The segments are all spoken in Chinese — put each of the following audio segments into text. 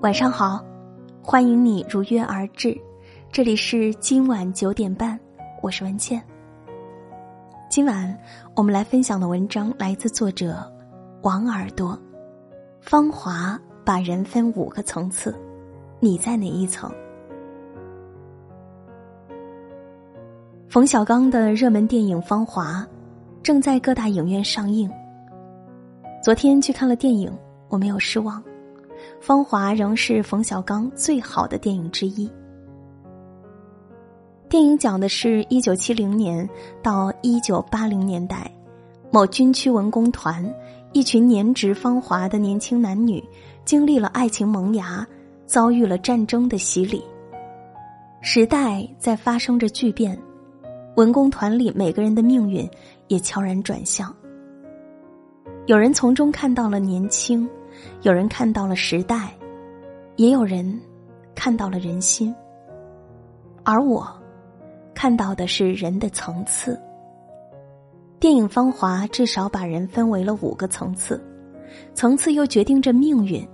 晚上好，欢迎你如约而至，这里是今晚九点半，我是文倩。今晚我们来分享的文章来自作者王耳朵。芳华把人分五个层次，你在哪一层？冯小刚的热门电影《芳华》正在各大影院上映。昨天去看了电影，我没有失望。《芳华》仍是冯小刚最好的电影之一。电影讲的是一九七零年到一九八零年代，某军区文工团一群年值芳华的年轻男女，经历了爱情萌芽，遭遇了战争的洗礼。时代在发生着巨变，文工团里每个人的命运也悄然转向。有人从中看到了年轻。有人看到了时代，也有人看到了人心，而我看到的是人的层次。电影《芳华》至少把人分为了五个层次，层次又决定着命运。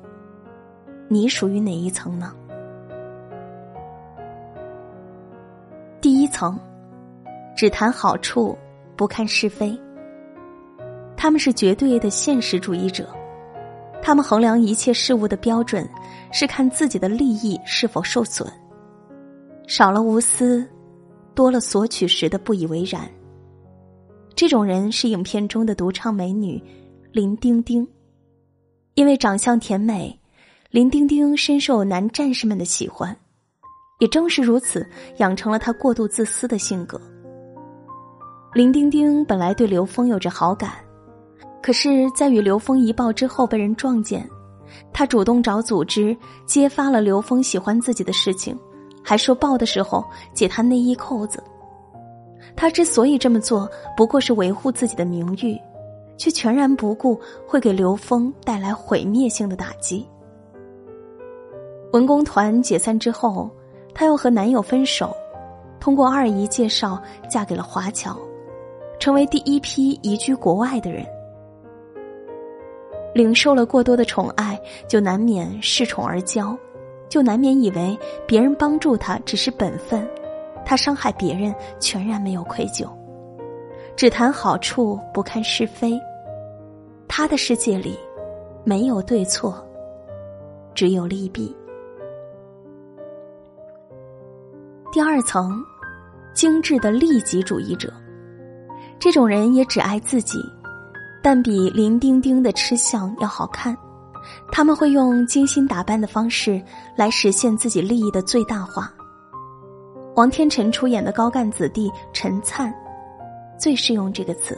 你属于哪一层呢？第一层，只谈好处，不看是非。他们是绝对的现实主义者。他们衡量一切事物的标准，是看自己的利益是否受损。少了无私，多了索取时的不以为然。这种人是影片中的独唱美女林丁丁，因为长相甜美，林丁丁深受男战士们的喜欢。也正是如此，养成了她过度自私的性格。林丁丁本来对刘峰有着好感。可是，在与刘峰一抱之后被人撞见，他主动找组织揭发了刘峰喜欢自己的事情，还说抱的时候解他内衣扣子。他之所以这么做，不过是维护自己的名誉，却全然不顾会给刘峰带来毁灭性的打击。文工团解散之后，她又和男友分手，通过二姨介绍嫁给了华侨，成为第一批移居国外的人。领受了过多的宠爱，就难免恃宠而骄，就难免以为别人帮助他只是本分，他伤害别人全然没有愧疚，只谈好处不看是非。他的世界里没有对错，只有利弊。第二层，精致的利己主义者，这种人也只爱自己。但比林丁丁的吃相要好看，他们会用精心打扮的方式来实现自己利益的最大化。王天辰出演的高干子弟陈灿，最适用这个词。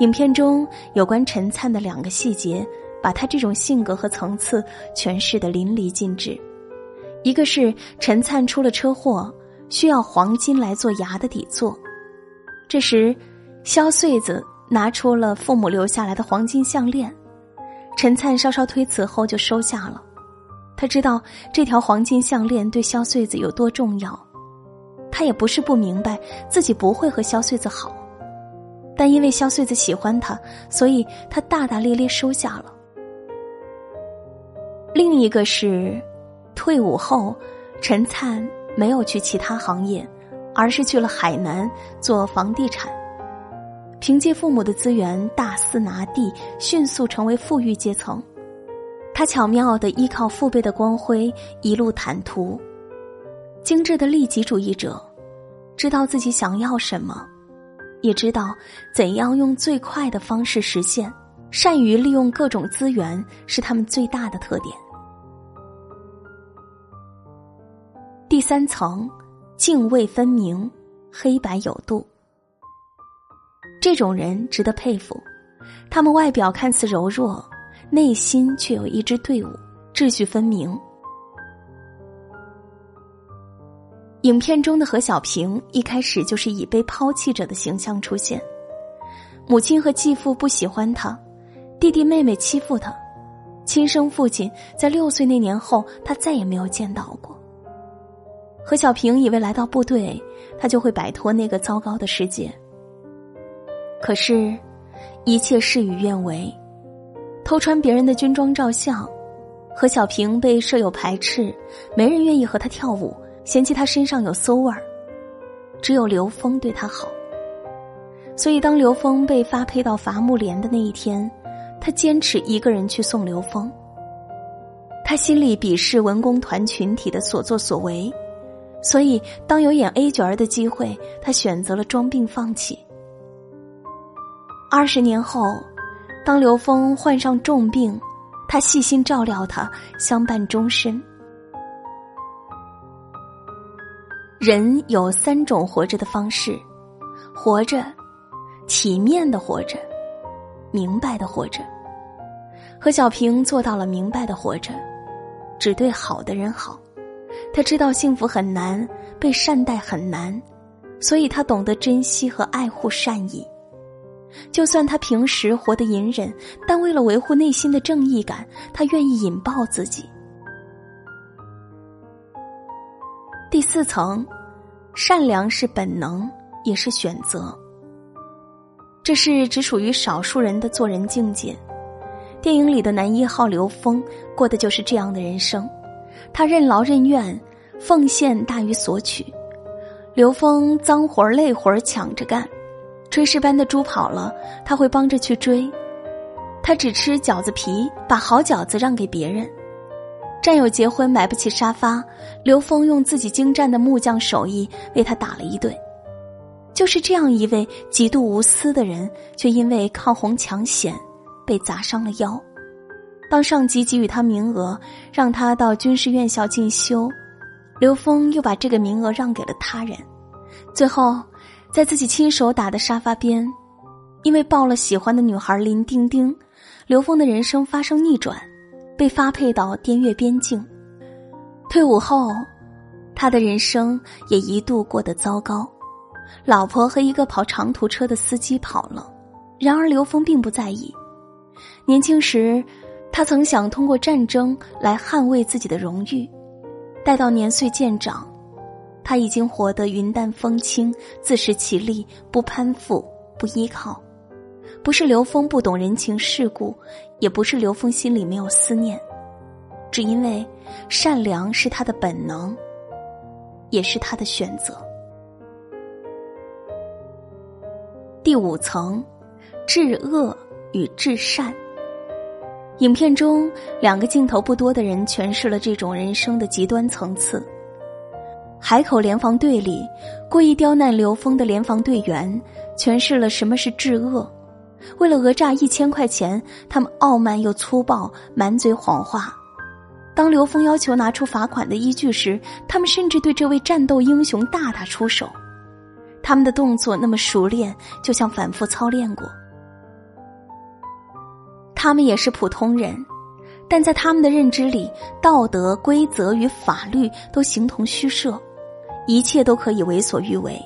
影片中有关陈灿的两个细节，把他这种性格和层次诠释的淋漓尽致。一个是陈灿出了车祸，需要黄金来做牙的底座，这时肖穗子。拿出了父母留下来的黄金项链，陈灿稍稍推辞后就收下了。他知道这条黄金项链对肖穗子有多重要，他也不是不明白自己不会和肖穗子好，但因为肖穗子喜欢他，所以他大大咧咧收下了。另一个是，退伍后，陈灿没有去其他行业，而是去了海南做房地产。凭借父母的资源大肆拿地，迅速成为富裕阶层。他巧妙的依靠父辈的光辉一路坦途。精致的利己主义者，知道自己想要什么，也知道怎样用最快的方式实现。善于利用各种资源是他们最大的特点。第三层，泾渭分明，黑白有度。这种人值得佩服，他们外表看似柔弱，内心却有一支队伍，秩序分明。影片中的何小平一开始就是以被抛弃者的形象出现，母亲和继父不喜欢他，弟弟妹妹欺负他，亲生父亲在六岁那年后他再也没有见到过。何小平以为来到部队，他就会摆脱那个糟糕的世界。可是，一切事与愿违。偷穿别人的军装照相，何小平被舍友排斥，没人愿意和他跳舞，嫌弃他身上有馊味儿。只有刘峰对他好。所以，当刘峰被发配到伐木连的那一天，他坚持一个人去送刘峰。他心里鄙视文工团群体的所作所为，所以当有演 A 角儿的机会，他选择了装病放弃。二十年后，当刘峰患上重病。他细心照料他，相伴终身。人有三种活着的方式：活着，体面的活着，明白的活着。何小平做到了明白的活着，只对好的人好。他知道幸福很难，被善待很难，所以他懂得珍惜和爱护善意。就算他平时活得隐忍，但为了维护内心的正义感，他愿意引爆自己。第四层，善良是本能，也是选择。这是只属于少数人的做人境界。电影里的男一号刘峰过的就是这样的人生，他任劳任怨，奉献大于索取。刘峰脏活累活抢着干。炊事班的猪跑了，他会帮着去追。他只吃饺子皮，把好饺子让给别人。战友结婚买不起沙发，刘峰用自己精湛的木匠手艺为他打了一顿。就是这样一位极度无私的人，却因为抗洪抢险被砸伤了腰。当上级给予他名额，让他到军事院校进修，刘峰又把这个名额让给了他人。最后。在自己亲手打的沙发边，因为抱了喜欢的女孩林丁丁，刘峰的人生发生逆转，被发配到滇越边境。退伍后，他的人生也一度过得糟糕，老婆和一个跑长途车的司机跑了。然而刘峰并不在意。年轻时，他曾想通过战争来捍卫自己的荣誉，待到年岁渐长。他已经活得云淡风轻，自食其力，不攀附，不依靠。不是刘峰不懂人情世故，也不是刘峰心里没有思念，只因为善良是他的本能，也是他的选择。第五层，至恶与至善。影片中两个镜头不多的人诠释了这种人生的极端层次。海口联防队里，故意刁难刘峰的联防队员，诠释了什么是至恶。为了讹诈一千块钱，他们傲慢又粗暴，满嘴谎话。当刘峰要求拿出罚款的依据时，他们甚至对这位战斗英雄大打出手。他们的动作那么熟练，就像反复操练过。他们也是普通人。但在他们的认知里，道德规则与法律都形同虚设，一切都可以为所欲为，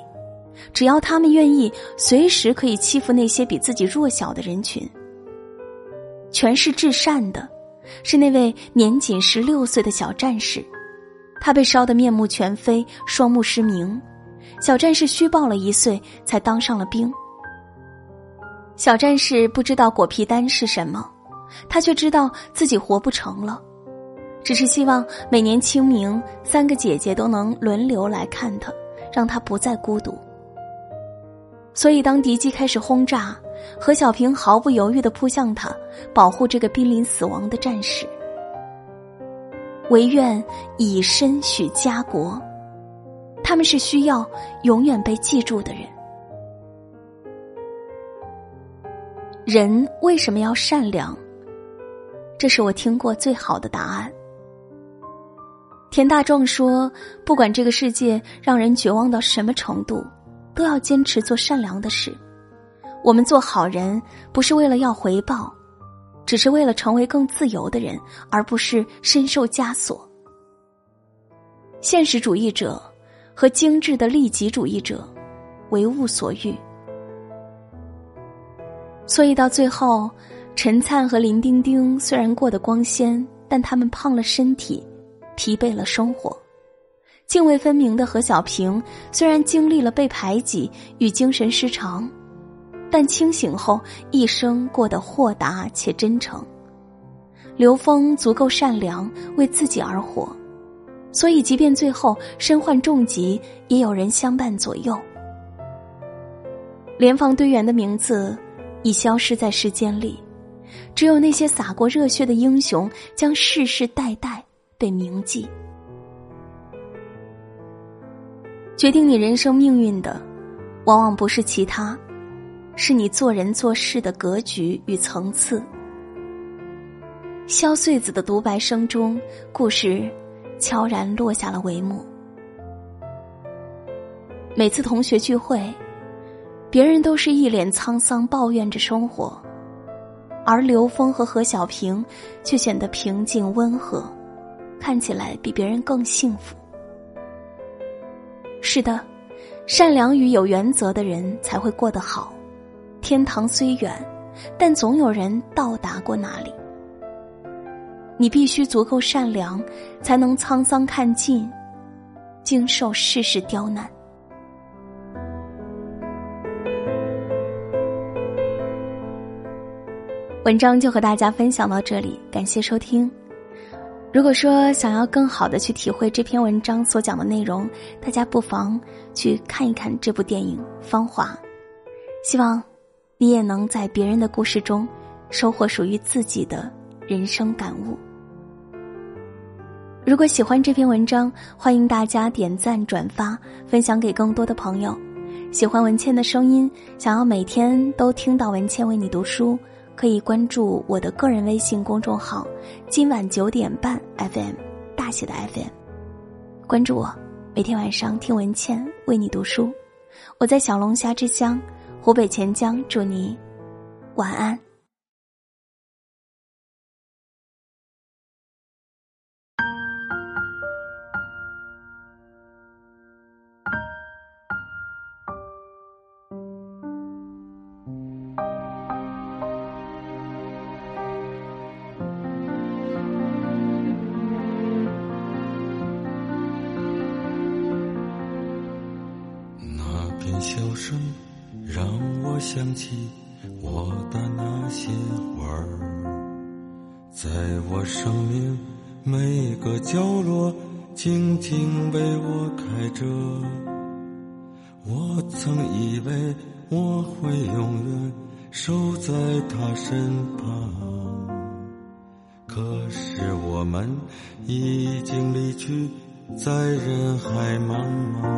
只要他们愿意，随时可以欺负那些比自己弱小的人群。全是至善的，是那位年仅十六岁的小战士，他被烧得面目全非，双目失明。小战士虚报了一岁，才当上了兵。小战士不知道果皮丹是什么。他却知道自己活不成了，只是希望每年清明，三个姐姐都能轮流来看他，让他不再孤独。所以，当敌机开始轰炸，何小平毫不犹豫的扑向他，保护这个濒临死亡的战士。唯愿以身许家国，他们是需要永远被记住的人。人为什么要善良？这是我听过最好的答案。田大壮说：“不管这个世界让人绝望到什么程度，都要坚持做善良的事。我们做好人，不是为了要回报，只是为了成为更自由的人，而不是深受枷锁。”现实主义者和精致的利己主义者，为物所欲，所以到最后。陈灿和林丁丁虽然过得光鲜，但他们胖了身体，疲惫了生活。泾渭分明的何小平虽然经历了被排挤与精神失常，但清醒后一生过得豁达且真诚。刘峰足够善良，为自己而活，所以即便最后身患重疾，也有人相伴左右。联防队员的名字已消失在时间里，只有那些洒过热血的英雄，将世世代代被铭记。决定你人生命运的，往往不是其他，是你做人做事的格局与层次。萧穗子的独白声中，故事悄然落下了帷幕。每次同学聚会。别人都是一脸沧桑，抱怨着生活，而刘峰和何小平却显得平静温和，看起来比别人更幸福。是的，善良与有原则的人才会过得好。天堂虽远，但总有人到达过那里。你必须足够善良，才能沧桑看尽，经受世事刁难。文章就和大家分享到这里，感谢收听。如果说想要更好的去体会这篇文章所讲的内容，大家不妨去看一看这部电影《芳华》，希望你也能在别人的故事中收获属于自己的人生感悟。如果喜欢这篇文章，欢迎大家点赞、转发、分享给更多的朋友。喜欢文倩的声音，想要每天都听到文倩为你读书。可以关注我的个人微信公众号“今晚九点半 FM”，大写的 FM，关注我，每天晚上听文倩为你读书。我在小龙虾之乡湖北潜江，祝你晚安。笑声让我想起我的那些花儿，在我生命每个角落静静为我开着。我曾以为我会永远守在他身旁，可是我们已经离去在人海茫茫。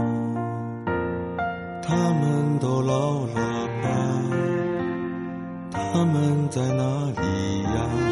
他们在哪里呀？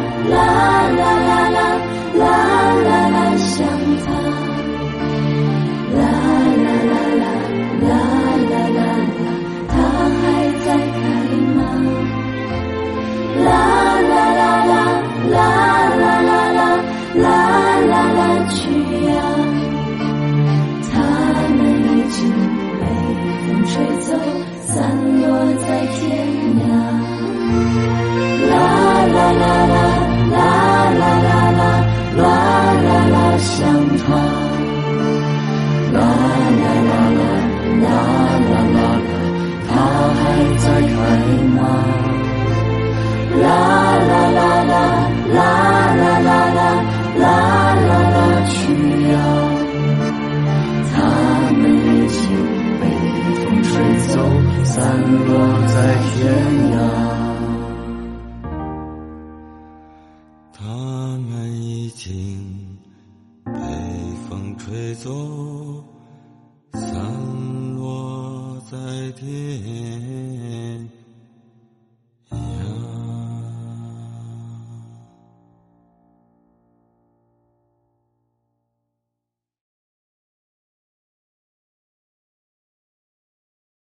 la la 落在天涯他们已经被风吹走。